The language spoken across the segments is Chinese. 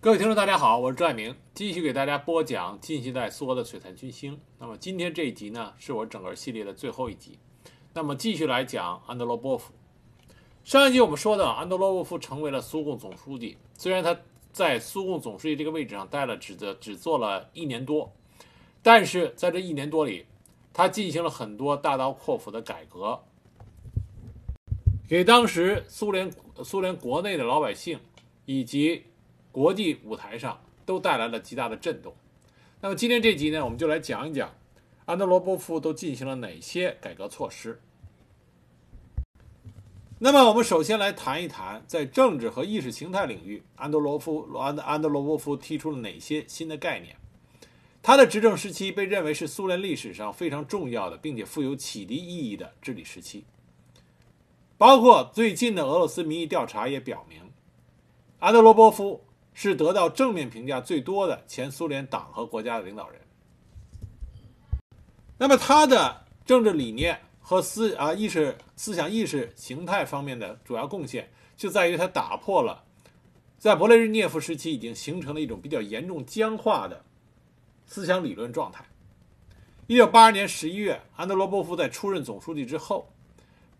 各位听众，大家好，我是朱爱明，继续给大家播讲近现代苏俄的璀璨群星。那么今天这一集呢，是我整个系列的最后一集。那么继续来讲安德罗波夫。上一集我们说的，安德罗波夫成为了苏共总书记。虽然他在苏共总书记这个位置上待了只的只做了一年多，但是在这一年多里，他进行了很多大刀阔斧的改革，给当时苏联苏联国内的老百姓以及国际舞台上都带来了极大的震动。那么今天这集呢，我们就来讲一讲安德罗波夫都进行了哪些改革措施。那么我们首先来谈一谈，在政治和意识形态领域，安德罗夫安德安德罗波夫提出了哪些新的概念？他的执政时期被认为是苏联历史上非常重要的，并且富有启迪意义的治理时期。包括最近的俄罗斯民意调查也表明，安德罗波夫。是得到正面评价最多的前苏联党和国家的领导人。那么他的政治理念和思啊意识思想意识形态方面的主要贡献，就在于他打破了在勃列日涅夫时期已经形成了一种比较严重僵化的思想理论状态。一九八二年十一月，安德罗波夫在出任总书记之后，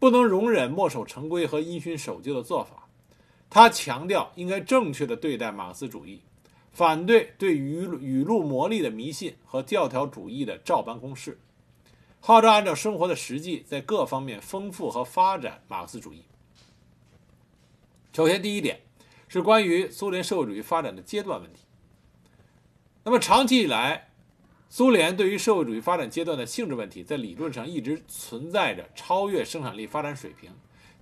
不能容忍墨守成规和因循守旧的做法。他强调应该正确的对待马克思主义，反对对语语录魔力的迷信和教条主义的照搬公式，号召按照生活的实际在各方面丰富和发展马克思主义。首先，第一点是关于苏联社会主义发展的阶段问题。那么，长期以来，苏联对于社会主义发展阶段的性质问题，在理论上一直存在着超越生产力发展水平。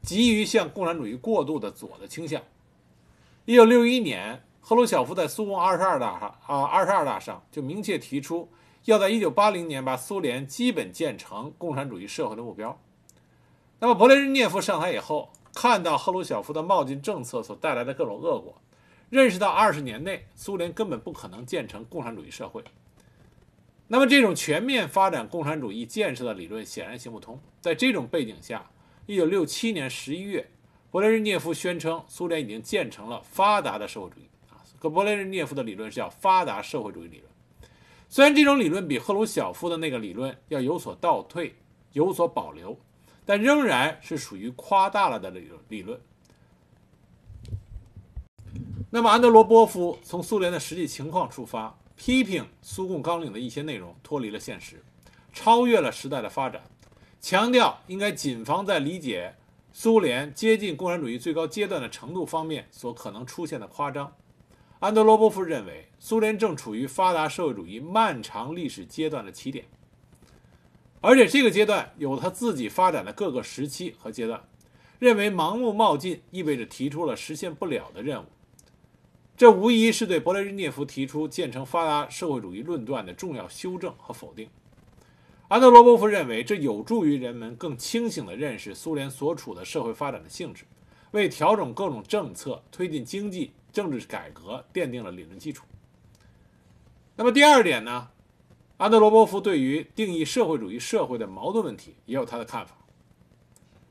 急于向共产主义过渡的左的倾向。一九六一年，赫鲁晓夫在苏共二十二大上啊二十二大上就明确提出，要在一九八零年把苏联基本建成共产主义社会的目标。那么，勃列日涅夫上台以后，看到赫鲁晓夫的冒进政策所带来的各种恶果，认识到二十年内苏联根本不可能建成共产主义社会。那么，这种全面发展共产主义建设的理论显然行不通。在这种背景下。一九六七年十一月，勃列日涅夫宣称苏联已经建成了发达的社会主义啊。可勃列日涅夫的理论是叫发达社会主义理论。虽然这种理论比赫鲁晓夫的那个理论要有所倒退、有所保留，但仍然是属于夸大了的理论。理论。那么，安德罗波夫从苏联的实际情况出发，批评苏共纲领的一些内容脱离了现实，超越了时代的发展。强调应该谨防在理解苏联接近共产主义最高阶段的程度方面所可能出现的夸张。安德罗波夫认为，苏联正处于发达社会主义漫长历史阶段的起点，而且这个阶段有他自己发展的各个时期和阶段。认为盲目冒进意味着提出了实现不了的任务，这无疑是对勃列日涅夫提出建成发达社会主义论断的重要修正和否定。安德罗波夫认为，这有助于人们更清醒地认识苏联所处的社会发展的性质，为调整各种政策、推进经济、政治改革奠定了理论基础。那么第二点呢？安德罗波夫对于定义社会主义社会的矛盾问题也有他的看法。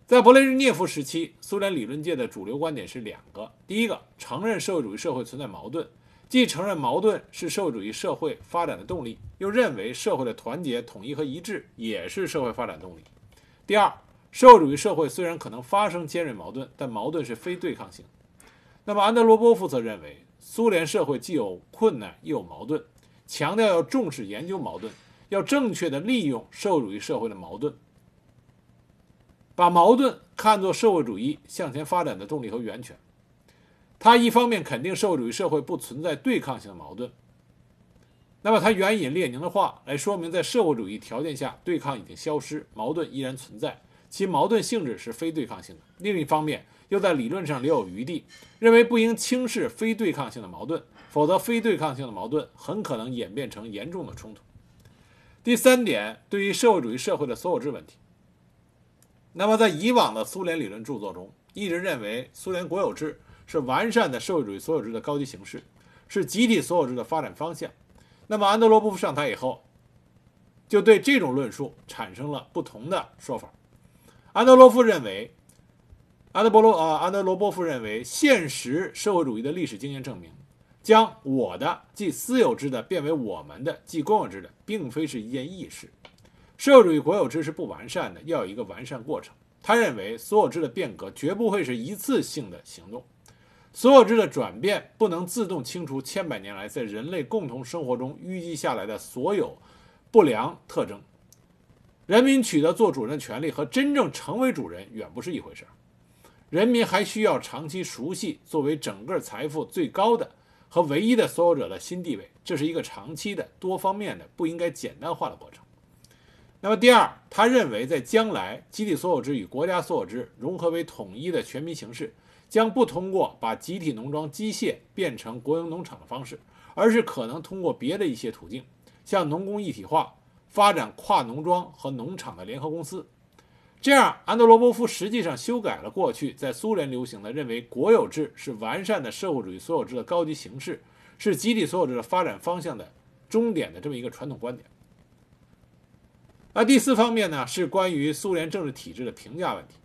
在勃列日涅夫时期，苏联理论界的主流观点是两个：第一个，承认社会主义社会存在矛盾。既承认矛盾是社会主义社会发展的动力，又认为社会的团结、统一和一致也是社会发展动力。第二，社会主义社会虽然可能发生尖锐矛盾，但矛盾是非对抗性。那么，安德罗波夫则认为，苏联社会既有困难又有矛盾，强调要重视研究矛盾，要正确的利用社会主义社会的矛盾，把矛盾看作社会主义向前发展的动力和源泉。他一方面肯定社会主义社会不存在对抗性的矛盾，那么他援引列宁的话来说明，在社会主义条件下，对抗已经消失，矛盾依然存在，其矛盾性质是非对抗性的。另一方面，又在理论上留有余地，认为不应轻视非对抗性的矛盾，否则非对抗性的矛盾很可能演变成严重的冲突。第三点，对于社会主义社会的所有制问题，那么在以往的苏联理论著作中，一直认为苏联国有制。是完善的社会主义所有制的高级形式，是集体所有制的发展方向。那么安德罗波夫上台以后，就对这种论述产生了不同的说法。安德罗夫认为，安德波罗啊，安德罗波夫认为，现实社会主义的历史经验证明，将我的即私有制的变为我们的即公有制的，并非是一件易事。社会主义国有制是不完善的，要有一个完善过程。他认为，所有制的变革绝不会是一次性的行动，所有制的转变不能自动清除千百年来在人类共同生活中淤积下来的所有不良特征。人民取得做主人的权利和真正成为主人远不是一回事。人民还需要长期熟悉作为整个财富最高的和唯一的所有者的新地位，这是一个长期的、多方面的、不应该简单化的过程。那么，第二，他认为在将来，集体所有制与国家所有制融合为统一的全民形式，将不通过把集体农庄机械变成国营农场的方式，而是可能通过别的一些途径，像农工一体化、发展跨农庄和农场的联合公司。这样，安德罗波夫实际上修改了过去在苏联流行的认为国有制是完善的社会主义所有制的高级形式，是集体所有制的发展方向的终点的这么一个传统观点。那第四方面呢，是关于苏联政治体制的评价问题。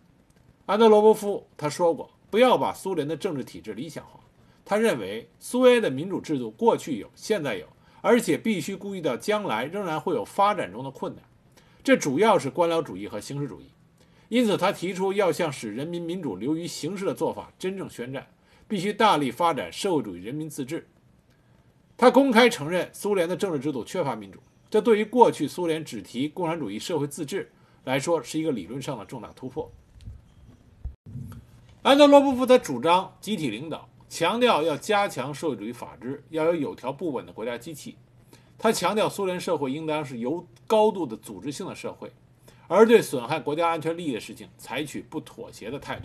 安德罗波夫他说过，不要把苏联的政治体制理想化。他认为，苏维埃的民主制度过去有，现在有，而且必须顾虑到将来仍然会有发展中的困难。这主要是官僚主义和形式主义。因此，他提出要向使人民民主流于形式的做法真正宣战，必须大力发展社会主义人民自治。他公开承认苏联的政治制度缺乏民主。这对于过去苏联只提共产主义社会自治来说，是一个理论上的重大突破。安德罗波夫他主张集体领导，强调要加强社会主义法治，要有有条不紊的国家机器。他强调苏联社会应当是由高度的组织性的社会，而对损害国家安全利益的事情采取不妥协的态度。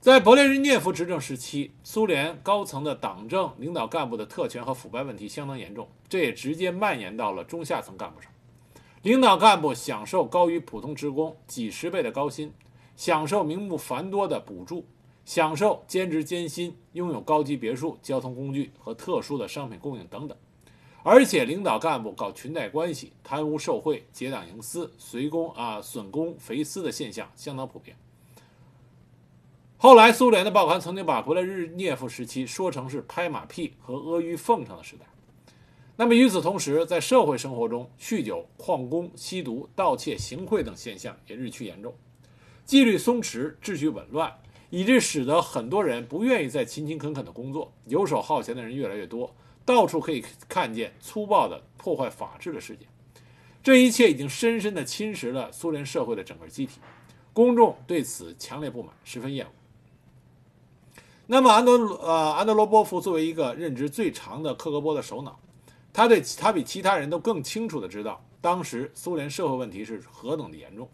在勃列日涅夫执政时期，苏联高层的党政领导干部的特权和腐败问题相当严重，这也直接蔓延到了中下层干部上。领导干部享受高于普通职工几十倍的高薪，享受名目繁多的补助，享受兼职兼薪，拥有高级别墅、交通工具和特殊的商品供应等等。而且，领导干部搞裙带关系、贪污受贿、结党营私、随公啊损公肥私的现象相当普遍。后来，苏联的报刊曾经把勃列日涅夫时期说成是拍马屁和阿谀奉承的时代。那么，与此同时，在社会生活中，酗酒、旷工、吸毒、盗窃、行贿等现象也日趋严重，纪律松弛，秩序紊乱，以致使得很多人不愿意再勤勤恳恳的工作，游手好闲的人越来越多，到处可以看见粗暴的破坏法治的事件。这一切已经深深地侵蚀了苏联社会的整个机体，公众对此强烈不满，十分厌恶。那么，安德呃安德罗波夫作为一个任职最长的克格勃的首脑，他对他比其他人都更清楚的知道当时苏联社会问题是何等的严重。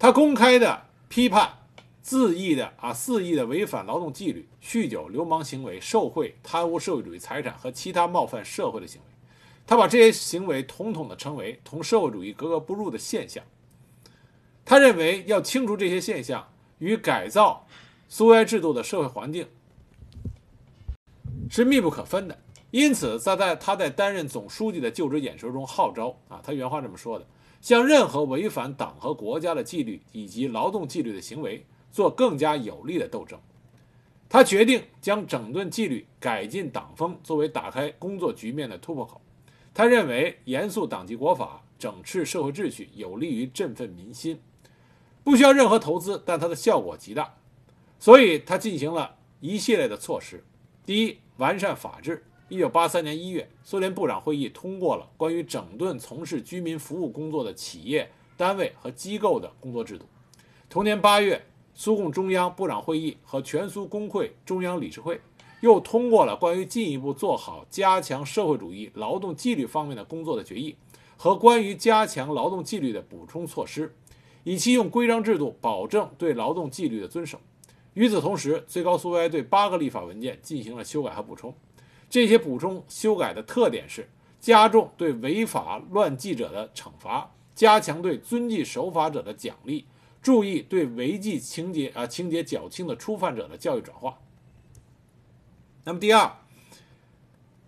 他公开的批判恣意的啊肆意的违反劳动纪律、酗酒、流氓行为、受贿、贪污社会主义财产和其他冒犯社会的行为，他把这些行为统统的称为同社会主义格格不入的现象。他认为要清除这些现象与改造。苏维埃制度的社会环境是密不可分的，因此，在在他在担任总书记的就职演说中号召啊，他原话这么说的：向任何违反党和国家的纪律以及劳动纪律的行为做更加有力的斗争。他决定将整顿纪律、改进党风作为打开工作局面的突破口。他认为，严肃党纪国法、整治社会秩序有利于振奋民心，不需要任何投资，但它的效果极大。所以，他进行了一系列的措施。第一，完善法制。一九八三年一月，苏联部长会议通过了关于整顿从事居民服务工作的企业、单位和机构的工作制度。同年八月，苏共中央部长会议和全苏工会中央理事会又通过了关于进一步做好加强社会主义劳动纪律方面的工作的决议和关于加强劳动纪律的补充措施，以期用规章制度保证对劳动纪律的遵守。与此同时，最高苏维埃对八个立法文件进行了修改和补充。这些补充修改的特点是加重对违法乱纪者的惩罚，加强对遵纪守法者的奖励，注意对违纪情节啊情节较轻的初犯者的教育转化。那么第二，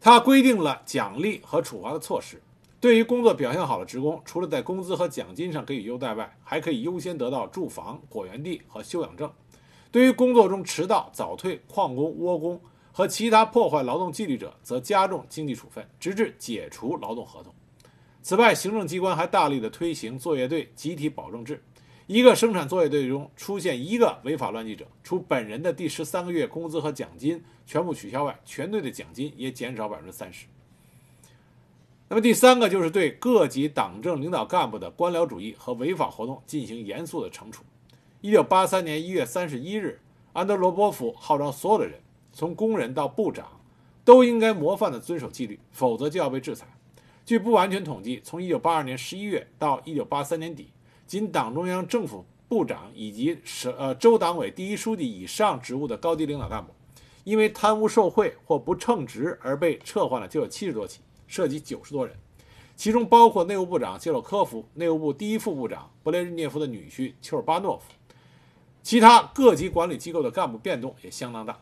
它规定了奖励和处罚的措施。对于工作表现好的职工，除了在工资和奖金上给予优待外，还可以优先得到住房、果园地和休养证。对于工作中迟到、早退、旷工、窝工和其他破坏劳动纪律者，则加重经济处分，直至解除劳动合同。此外，行政机关还大力的推行作业队集体保证制。一个生产作业队中出现一个违法乱纪者，除本人的第十三个月工资和奖金全部取消外，全队的奖金也减少百分之三十。那么第三个就是对各级党政领导干部的官僚主义和违法活动进行严肃的惩处。一九八三年一月三十一日，安德罗波夫号召所有的人，从工人到部长，都应该模范地遵守纪律，否则就要被制裁。据不完全统计，从1982年11月到1983年底，仅党中央政府部长以及省呃州党委第一书记以上职务的高级领导干部，因为贪污受贿或不称职而被撤换了就有七十多起，涉及九十多人，其中包括内务部长谢洛科夫、内务部第一副部长勃列日涅夫的女婿丘尔巴诺夫，其他各级管理机构的干部变动也相当大。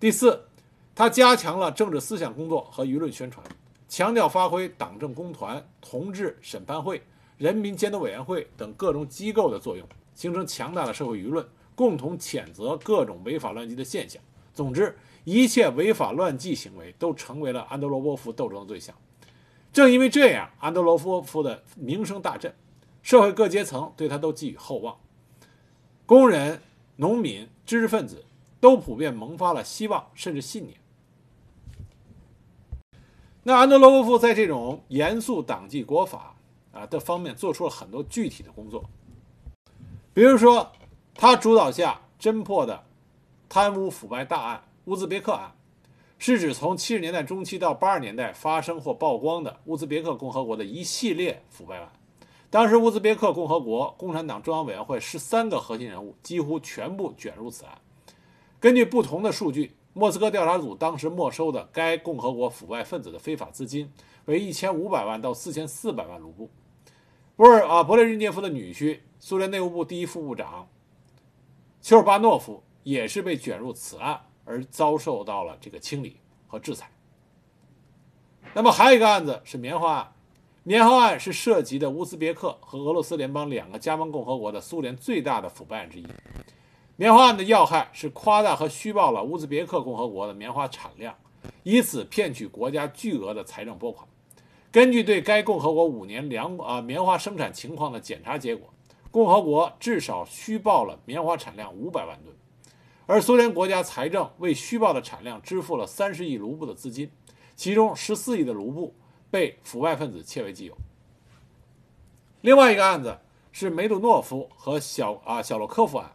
第四，他加强了政治思想工作和舆论宣传。强调发挥党政工团、同志审判会、人民监督委员会等各种机构的作用，形成强大的社会舆论，共同谴责各种违法乱纪的现象。总之，一切违法乱纪行为都成为了安德罗波夫斗争的对象。正因为这样，安德罗波夫的名声大振，社会各阶层对他都寄予厚望，工人、农民、知识分子都普遍萌发了希望甚至信念。那安德罗波夫在这种严肃党纪国法啊的方面做出了很多具体的工作，比如说，他主导下侦破的贪污腐败大案乌兹别克案，是指从七十年代中期到八十年代发生或曝光的乌兹别克共和国的一系列腐败案。当时乌兹别克共和国共产党中央委员会十三个核心人物几乎全部卷入此案。根据不同的数据。莫斯科调查组当时没收的该共和国腐败分子的非法资金为一千五百万到四千四百万卢布。波尔啊，勃列日涅夫的女婿，苏联内务部第一副部长丘尔巴诺夫也是被卷入此案而遭受到了这个清理和制裁。那么还有一个案子是棉花案，棉花案是涉及的乌兹别克和俄罗斯联邦两个加盟共和国的苏联最大的腐败案之一。棉花案的要害是夸大和虚报了乌兹别克共和国的棉花产量，以此骗取国家巨额的财政拨款。根据对该共和国五年粮啊棉花生产情况的检查结果，共和国至少虚报了棉花产量五百万吨，而苏联国家财政为虚报的产量支付了三十亿卢布的资金，其中十四亿的卢布被腐败分子窃为己有。另外一个案子是梅杜诺夫和小啊小洛科夫案。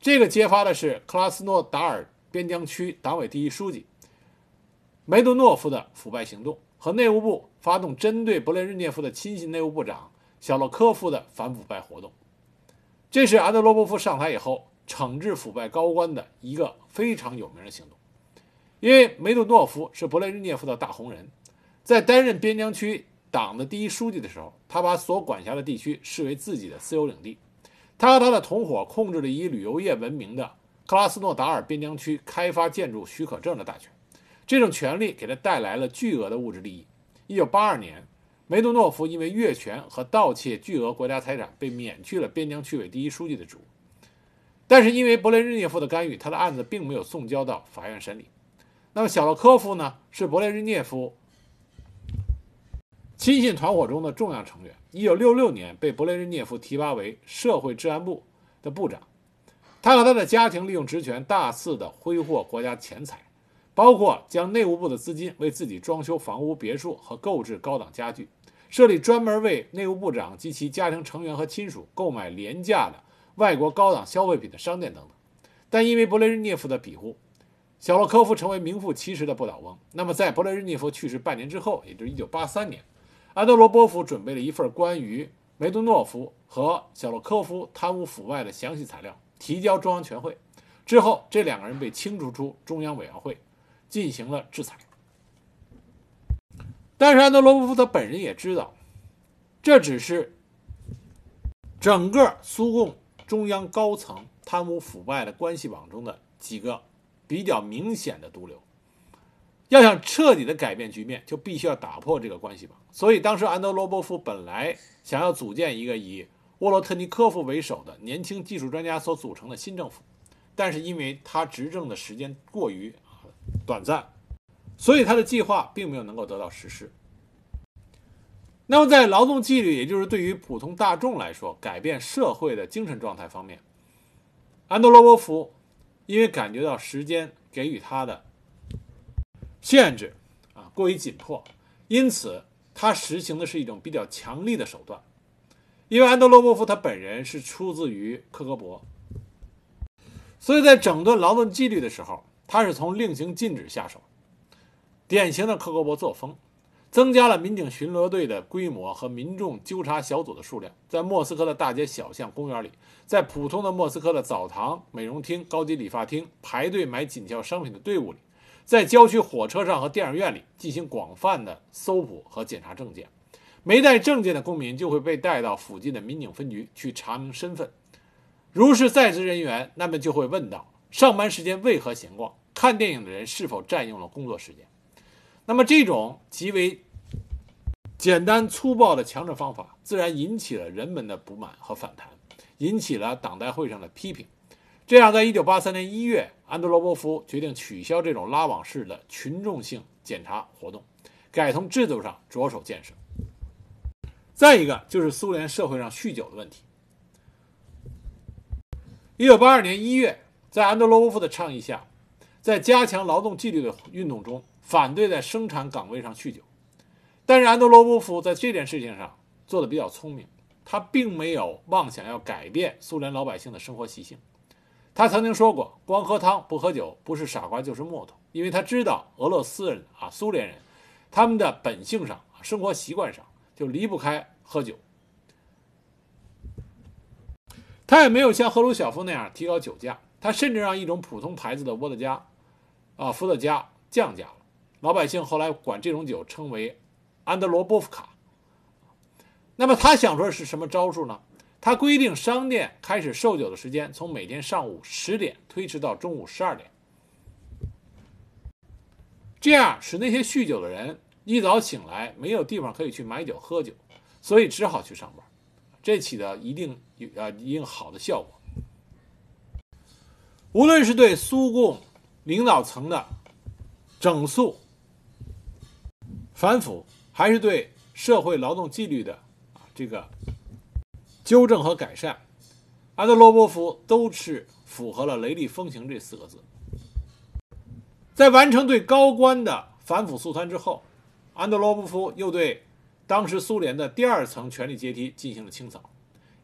这个揭发的是克拉斯诺达尔边疆区党委第一书记梅杜诺夫的腐败行动，和内务部发动针对勃列日涅夫的亲信内务部长小洛科夫的反腐败活动。这是安德罗波夫上台以后惩治腐败高官的一个非常有名的行动。因为梅杜诺夫是勃列日涅夫的大红人，在担任边疆区党的第一书记的时候，他把所管辖的地区视为自己的私有领地。他和他的同伙控制了以旅游业闻名的克拉斯诺达尔边疆区开发建筑许可证的大权，这种权利给他带来了巨额的物质利益。一九八二年，梅杜诺夫因为越权和盗窃巨额国家财产被免去了边疆区委第一书记的职务，但是因为勃列日涅夫的干预，他的案子并没有送交到法院审理。那么小洛科夫呢？是勃列日涅夫亲信团伙中的重要成员。一九六六年被勃列日涅夫提拔为社会治安部的部长，他和他的家庭利用职权大肆的挥霍国家钱财，包括将内务部的资金为自己装修房屋、别墅和购置高档家具，设立专门为内务部长及其家庭成员和亲属购买廉价的外国高档消费品的商店等等。但因为勃列日涅夫的庇护，小洛科夫成为名副其实的不倒翁。那么在勃列日涅夫去世半年之后，也就是一九八三年。安德罗波夫准备了一份关于梅杜诺夫和小洛科夫贪污腐败的详细材料，提交中央全会。之后，这两个人被清除出中央委员会，进行了制裁。但是，安德罗波夫他本人也知道，这只是整个苏共中央高层贪污腐败的关系网中的几个比较明显的毒瘤。要想彻底的改变局面，就必须要打破这个关系网。所以，当时安德罗波夫本来想要组建一个以沃罗特尼科夫为首的年轻技术专家所组成的新政府，但是因为他执政的时间过于短暂，所以他的计划并没有能够得到实施。那么，在劳动纪律，也就是对于普通大众来说，改变社会的精神状态方面，安德罗波夫因为感觉到时间给予他的限制啊过于紧迫，因此他实行的是一种比较强力的手段。因为安德罗波夫他本人是出自于克格勃，所以在整顿劳动纪律的时候，他是从令行禁止下手，典型的克格勃作风。增加了民警巡逻队的规模和民众纠察小组的数量，在莫斯科的大街小巷、公园里，在普通的莫斯科的澡堂、美容厅、高级理发厅排队买紧俏商品的队伍里，在郊区火车上和电影院里进行广泛的搜捕和检查证件。没带证件的公民就会被带到附近的民警分局去查明身份。如是在职人员，那么就会问到：上班时间为何闲逛？看电影的人是否占用了工作时间？那么这种极为简单粗暴的强制方法，自然引起了人们的不满和反弹，引起了党代会上的批评。这样，在一九八三年一月，安德罗波夫决定取消这种拉网式的群众性检查活动，改从制度上着手建设。再一个就是苏联社会上酗酒的问题。一九八二年一月，在安德罗波夫的倡议下，在加强劳动纪律的运动中。反对在生产岗位上酗酒，但是安德罗波夫在这件事情上做的比较聪明，他并没有妄想要改变苏联老百姓的生活习性。他曾经说过：“光喝汤不喝酒，不是傻瓜就是木头。”因为他知道俄罗斯人啊，苏联人，他们的本性上，生活习惯上就离不开喝酒。他也没有像赫鲁晓夫那样提高酒价，他甚至让一种普通牌子的伏特加，啊，伏特加降价了。老百姓后来管这种酒称为安德罗波夫卡。那么他想说的是什么招数呢？他规定商店开始售酒的时间从每天上午十点推迟到中午十二点，这样使那些酗酒的人一早醒来没有地方可以去买酒喝酒，所以只好去上班。这起到一定有啊一定好的效果。无论是对苏共领导层的整肃。反腐还是对社会劳动纪律的啊这个纠正和改善，安德罗波夫都是符合了雷厉风行这四个字。在完成对高官的反腐肃贪之后，安德罗波夫又对当时苏联的第二层权力阶梯进行了清扫。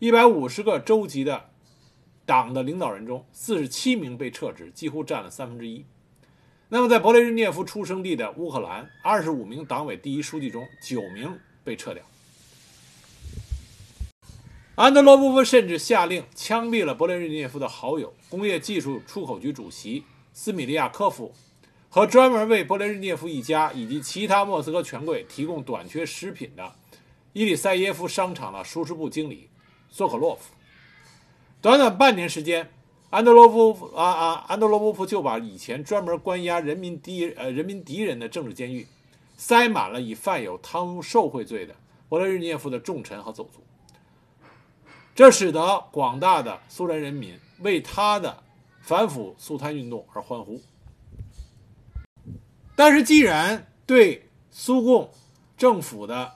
一百五十个州级的党的领导人中，四十七名被撤职，几乎占了三分之一。那么，在勃列日涅夫出生地的乌克兰，二十五名党委第一书记中，九名被撤掉。安德罗波夫甚至下令枪毙了勃列日涅夫的好友、工业技术出口局主席斯米利亚科夫和专门为勃列日涅夫一家以及其他莫斯科权贵提供短缺食品的伊里塞耶夫商场的舒适部经理索可洛夫。短短半年时间。安德罗夫啊啊，安德罗波夫就把以前专门关押人民敌呃人民敌人的政治监狱，塞满了以犯有贪污受贿罪的勃列日涅夫的重臣和走卒。这使得广大的苏联人民为他的反腐肃贪运动而欢呼。但是，既然对苏共政府的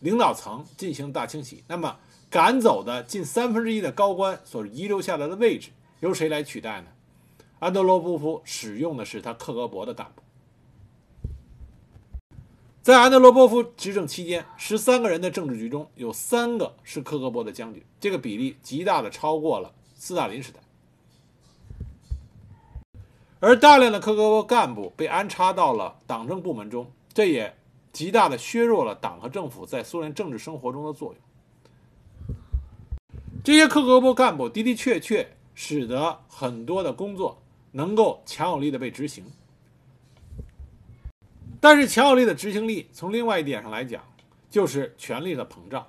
领导层进行大清洗，那么赶走的近三分之一的高官所遗留下来的位置。由谁来取代呢？安德罗波夫使用的是他克格勃的干部。在安德罗波夫执政期间，十三个人的政治局中有三个是克格勃的将军，这个比例极大的超过了斯大林时代。而大量的克格勃干部被安插到了党政部门中，这也极大的削弱了党和政府在苏联政治生活中的作用。这些克格勃干部的的确确。使得很多的工作能够强有力的被执行，但是强有力的执行力从另外一点上来讲，就是权力的膨胀。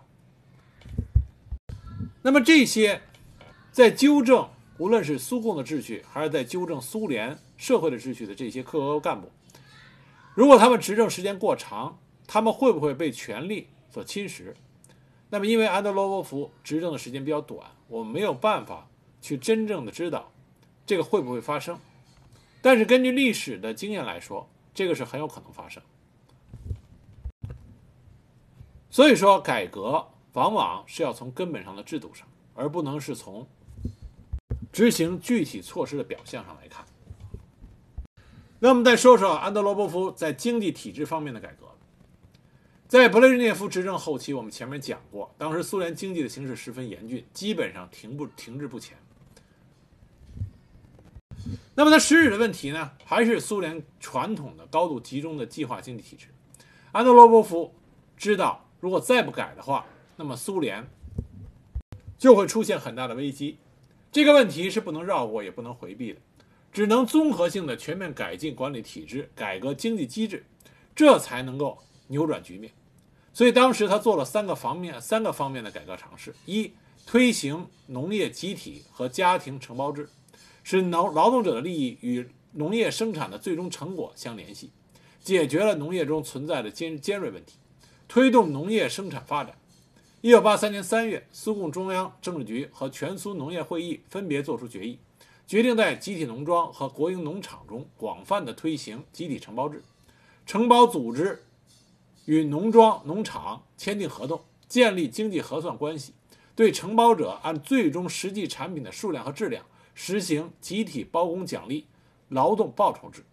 那么这些在纠正无论是苏共的秩序，还是在纠正苏联社会的秩序的这些克格勃干部，如果他们执政时间过长，他们会不会被权力所侵蚀？那么因为安德罗波夫执政的时间比较短，我们没有办法。去真正的知道这个会不会发生，但是根据历史的经验来说，这个是很有可能发生。所以说，改革往往是要从根本上的制度上，而不能是从执行具体措施的表象上来看。那么再说说安德罗波夫在经济体制方面的改革。在勃列日涅夫执政后期，我们前面讲过，当时苏联经济的形势十分严峻，基本上停不停滞不前。那么它实质的问题呢，还是苏联传统的高度集中的计划经济体制。安德罗波夫知道。如果再不改的话，那么苏联就会出现很大的危机。这个问题是不能绕过，也不能回避的，只能综合性的全面改进管理体制，改革经济机制，这才能够扭转局面。所以当时他做了三个方面、三个方面的改革尝试：一、推行农业集体和家庭承包制，使劳劳动者的利益与农业生产的最终成果相联系，解决了农业中存在的尖尖锐问题。推动农业生产发展。一九八三年三月，苏共中央政治局和全苏农业会议分别作出决议，决定在集体农庄和国营农场中广泛的推行集体承包制，承包组织与农庄、农场签订合同，建立经济核算关系，对承包者按最终实际产品的数量和质量实行集体包工奖励、劳动报酬制。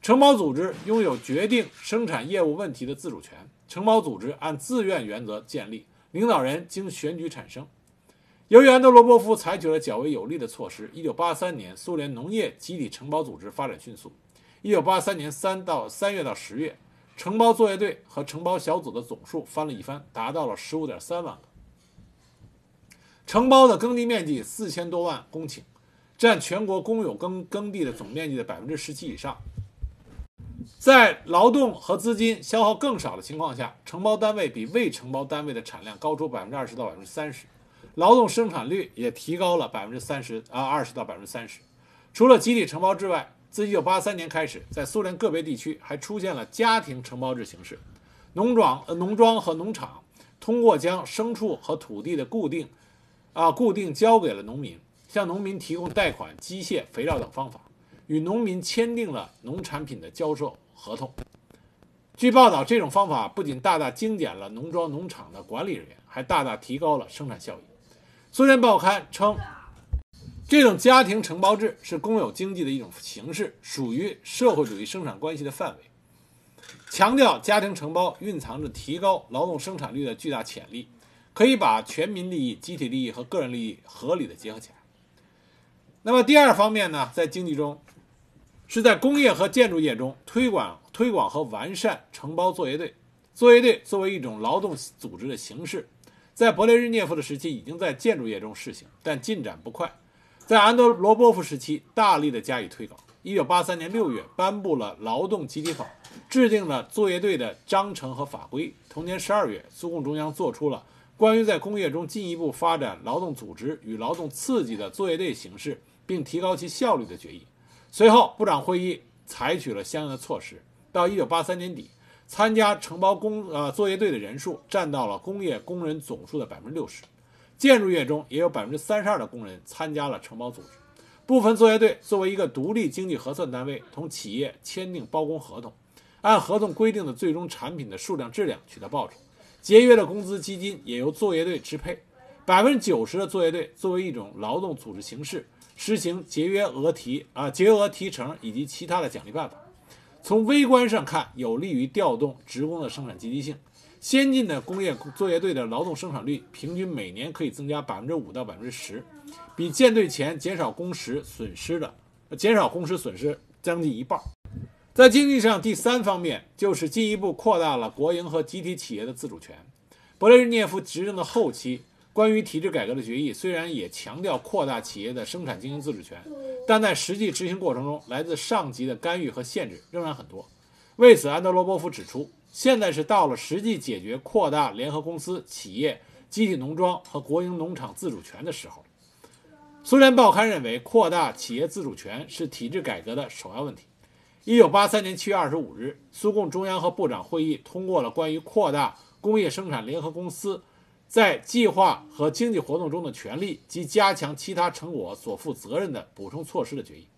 承包组织拥有决定生产业务问题的自主权。承包组织按自愿原则建立，领导人经选举产生。由于安德罗波夫采取了较为有利的措施，1983年苏联农业集体承包组织发展迅速。1983年3到3月到10月，承包作业队和承包小组的总数翻了一番，达到了15.3万个。承包的耕地面积四千多万公顷，占全国公有耕耕地的总面积的百分之十七以上。在劳动和资金消耗更少的情况下，承包单位比未承包单位的产量高出百分之二十到百分之三十，劳动生产率也提高了百分之三十啊二十到百分之三十。除了集体承包之外，自一九八三年开始，在苏联个别地区还出现了家庭承包制形式，农庄、呃农庄和农场通过将牲畜和土地的固定啊固定交给了农民，向农民提供贷款、机械、肥料等方法，与农民签订了农产品的销售。合同。据报道，这种方法不仅大大精简了农庄、农场的管理人员，还大大提高了生产效益。苏联报刊称，这种家庭承包制是公有经济的一种形式，属于社会主义生产关系的范围。强调家庭承包蕴藏着提高劳动生产率的巨大潜力，可以把全民利益、集体利益和个人利益合理的结合起来。那么第二方面呢，在经济中。是在工业和建筑业中推广、推广和完善承包作业队。作业队作为一种劳动组织的形式，在勃列日涅夫的时期已经在建筑业中试行，但进展不快。在安德罗波夫时期，大力的加以推广。一九八三年六月，颁布了《劳动集体法》，制定了作业队的章程和法规。同年十二月，苏共中央作出了关于在工业中进一步发展劳动组织与劳动刺激的作业队形式，并提高其效率的决议。随后，部长会议采取了相应的措施。到一九八三年底，参加承包工呃作业队的人数占到了工业工人总数的百分之六十。建筑业中也有百分之三十二的工人参加了承包组织。部分作业队作为一个独立经济核算单位，同企业签订包工合同，按合同规定的最终产品的数量、质量取得报酬。节约的工资基金也由作业队支配。百分之九十的作业队作为一种劳动组织形式。实行节约额提啊，节额提成以及其他的奖励办法。从微观上看，有利于调动职工的生产积极性。先进的工业作业队的劳动生产率平均每年可以增加百分之五到百分之十，比建队前减少工时损失的减少工时损失将近一半。在经济上，第三方面就是进一步扩大了国营和集体企业的自主权。勃列日涅夫执政的后期。关于体制改革的决议虽然也强调扩大企业的生产经营自主权，但在实际执行过程中，来自上级的干预和限制仍然很多。为此，安德罗波夫指出，现在是到了实际解决扩大联合公司、企业、集体农庄和国营农场自主权的时候。苏联报刊认为，扩大企业自主权是体制改革的首要问题。一九八三年七月二十五日，苏共中央和部长会议通过了关于扩大工业生产联合公司。在计划和经济活动中的权利及加强其他成果所负责任的补充措施的决议，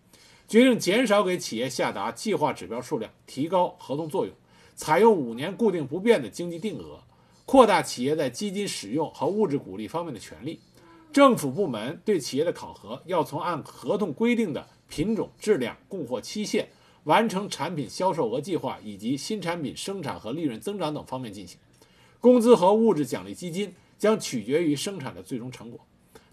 决定减少给企业下达计划指标数量，提高合同作用，采用五年固定不变的经济定额，扩大企业在基金使用和物质鼓励方面的权利。政府部门对企业的考核要从按合同规定的品种、质量、供货期限、完成产品销售额计划以及新产品生产和利润增长等方面进行。工资和物质奖励基金将取决于生产的最终成果。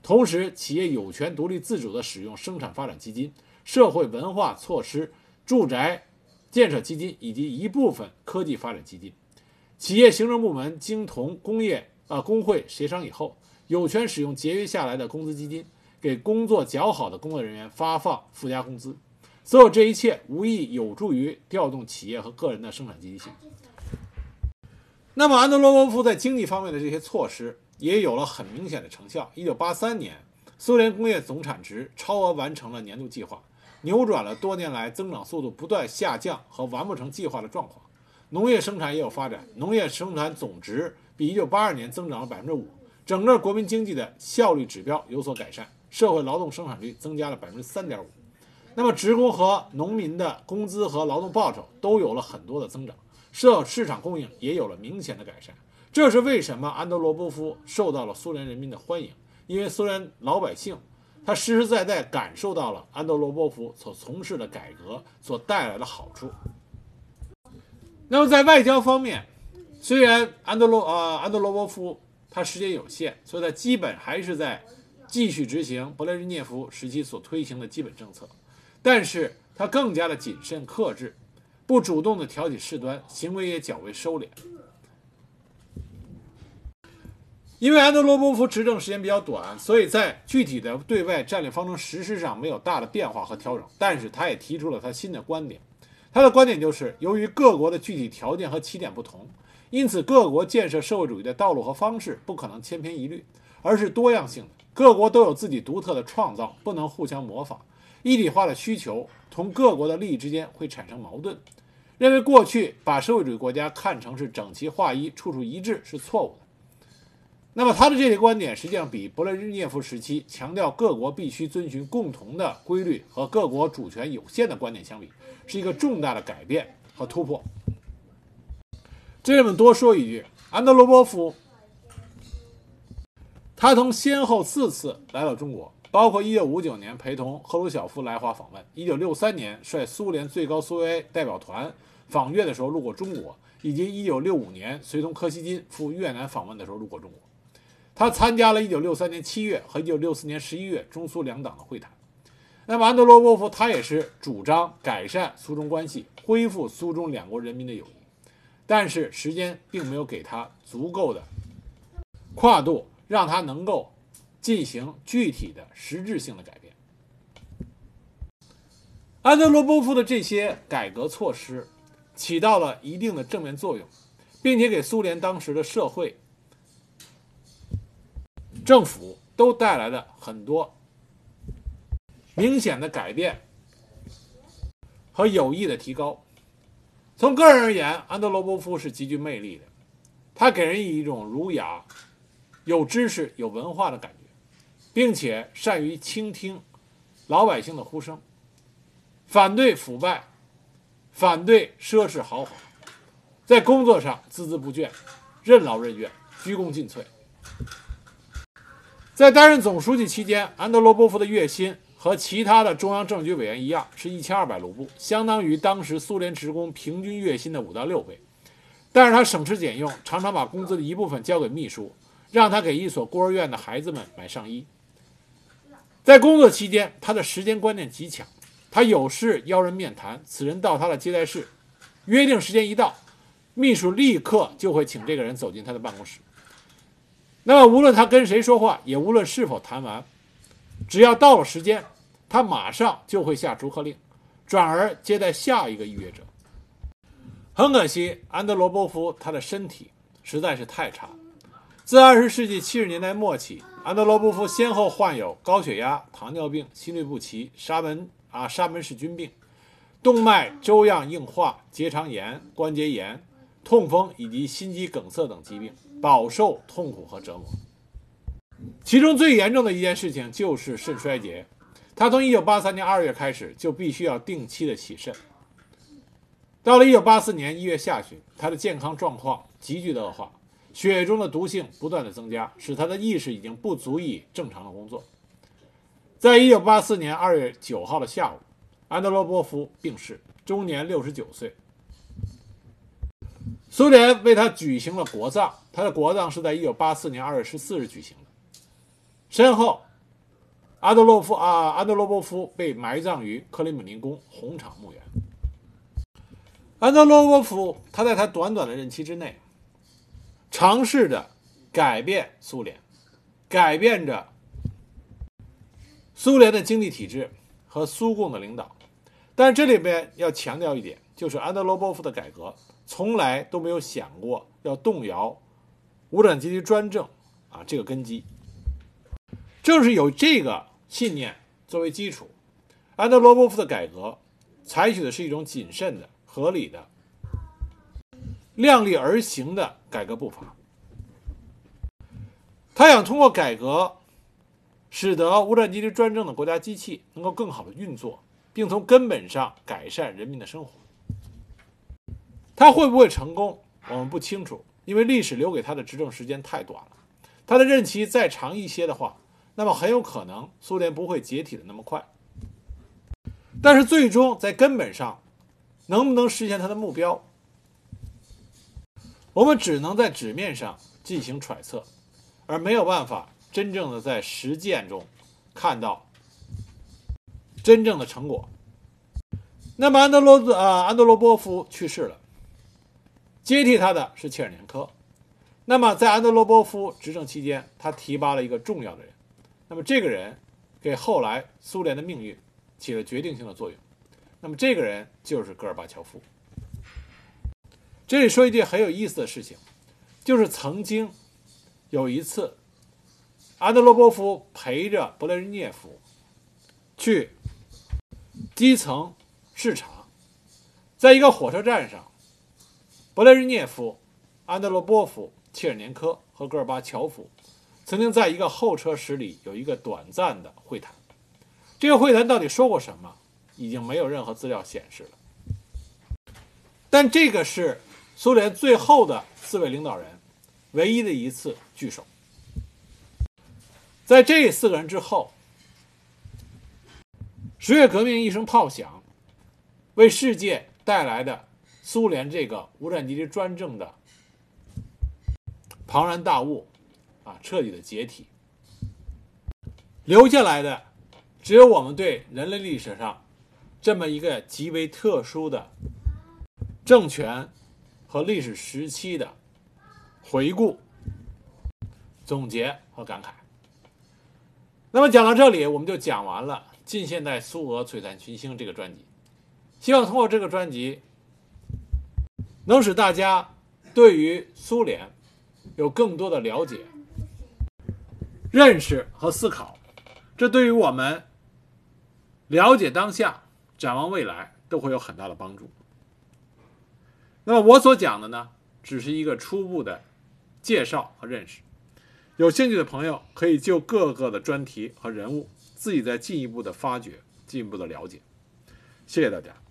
同时，企业有权独立自主地使用生产发展基金。社会文化措施、住宅建设基金以及一部分科技发展基金，企业行政部门经同工业啊工会协商以后，有权使用节约下来的工资基金，给工作较好的工作人员发放附加工资。所有这一切无疑有助于调动企业和个人的生产积极性。那么，安德罗波夫在经济方面的这些措施也有了很明显的成效。一九八三年，苏联工业总产值超额完成了年度计划。扭转了多年来增长速度不断下降和完不成计划的状况，农业生产也有发展，农业生产总值比1982年增长了5%，整个国民经济的效率指标有所改善，社会劳动生产率增加了3.5%。那么，职工和农民的工资和劳动报酬都有了很多的增长，社市场供应也有了明显的改善。这是为什么安德罗波夫受到了苏联人民的欢迎？因为苏联老百姓。他实实在在感受到了安德罗波夫所从事的改革所带来的好处。那么在外交方面，虽然安德罗呃安德罗波夫他时间有限，所以他基本还是在继续执行勃列日涅夫时期所推行的基本政策，但是他更加的谨慎克制，不主动的挑起事端，行为也较为收敛。因为安德罗波夫执政时间比较短，所以在具体的对外战略方针实施上没有大的变化和调整。但是他也提出了他新的观点，他的观点就是：由于各国的具体条件和起点不同，因此各国建设社会主义的道路和方式不可能千篇一律，而是多样性的。各国都有自己独特的创造，不能互相模仿。一体化的需求同各国的利益之间会产生矛盾。认为过去把社会主义国家看成是整齐划一、处处一致是错误的。那么他的这些观点，实际上比勃列日涅夫时期强调各国必须遵循共同的规律和各国主权有限的观点相比，是一个重大的改变和突破。这里面多说一句，安德罗波夫，他曾先后四次来到中国，包括1959年陪同赫鲁晓夫来华访问，1963年率苏联最高苏维埃代表团访越的时候路过中国，以及1965年随同柯西金赴越南访问的时候路过中国。他参加了1963年7月和1964年11月中苏两党的会谈。那么安德罗波夫他也是主张改善苏中关系，恢复苏中两国人民的友谊，但是时间并没有给他足够的跨度，让他能够进行具体的实质性的改变。安德罗波夫的这些改革措施起到了一定的正面作用，并且给苏联当时的社会。政府都带来了很多明显的改变和有益的提高。从个人而言，安德罗波夫是极具魅力的，他给人以一种儒雅、有知识、有文化的感觉，并且善于倾听老百姓的呼声，反对腐败，反对奢侈豪华，在工作上孜孜不倦，任劳任怨，鞠躬尽瘁。在担任总书记期间，安德罗波夫的月薪和其他的中央政局委员一样，是一千二百卢布，相当于当时苏联职工平均月薪的五到六倍。但是他省吃俭用，常常把工资的一部分交给秘书，让他给一所孤儿院的孩子们买上衣。在工作期间，他的时间观念极强，他有事邀人面谈，此人到他的接待室，约定时间一到，秘书立刻就会请这个人走进他的办公室。那么，无论他跟谁说话，也无论是否谈完，只要到了时间，他马上就会下逐客令，转而接待下一个预约者。很可惜，安德罗波夫他的身体实在是太差。自二十世纪七十年代末起，安德罗波夫先后患有高血压、糖尿病、心律不齐、沙门啊沙门氏菌病、动脉粥样硬化、结肠炎、关节炎、痛风以及心肌梗塞等疾病。饱受痛苦和折磨，其中最严重的一件事情就是肾衰竭。他从1983年2月开始就必须要定期的洗肾。到了1984年1月下旬，他的健康状况急剧的恶化，血液中的毒性不断的增加，使他的意识已经不足以正常的工作。在1984年2月9号的下午，安德罗波夫病逝，终年69岁。苏联为他举行了国葬，他的国葬是在1984年2月14日举行的。身后，阿德洛夫啊，安德罗波夫被埋葬于克里姆林宫红场墓园。安德罗波夫，他在他短短的任期之内，尝试着改变苏联，改变着苏联的经济体制和苏共的领导。但这里边要强调一点，就是安德罗波夫的改革从来都没有想过要动摇无产阶级专政啊这个根基。正是有这个信念作为基础，安德罗波夫的改革采取的是一种谨慎的。合理的、量力而行的改革步伐。他想通过改革，使得无产阶级专政的国家机器能够更好的运作，并从根本上改善人民的生活。他会不会成功，我们不清楚，因为历史留给他的执政时间太短了。他的任期再长一些的话，那么很有可能苏联不会解体的那么快。但是最终在根本上。能不能实现他的目标？我们只能在纸面上进行揣测，而没有办法真正的在实践中看到真正的成果。那么安德罗兹啊，安德罗波夫去世了，接替他的是切尔年科。那么在安德罗波夫执政期间，他提拔了一个重要的人，那么这个人给后来苏联的命运起了决定性的作用。那么这个人就是戈尔巴乔夫。这里说一件很有意思的事情，就是曾经有一次，安德罗波夫陪着勃列日涅夫去基层视察，在一个火车站上，勃列日涅夫、安德罗波夫、切尔年科和戈尔巴乔夫曾经在一个候车室里有一个短暂的会谈。这个会谈到底说过什么？已经没有任何资料显示了，但这个是苏联最后的四位领导人唯一的一次聚首。在这四个人之后，十月革命一声炮响，为世界带来的苏联这个无产阶级专政的庞然大物啊，彻底的解体，留下来的只有我们对人类历史上。这么一个极为特殊的政权和历史时期的回顾、总结和感慨。那么讲到这里，我们就讲完了《近现代苏俄璀璨群星》这个专辑。希望通过这个专辑，能使大家对于苏联有更多的了解、认识和思考。这对于我们了解当下。展望未来都会有很大的帮助。那么我所讲的呢，只是一个初步的介绍和认识。有兴趣的朋友可以就各个的专题和人物自己再进一步的发掘、进一步的了解。谢谢大家。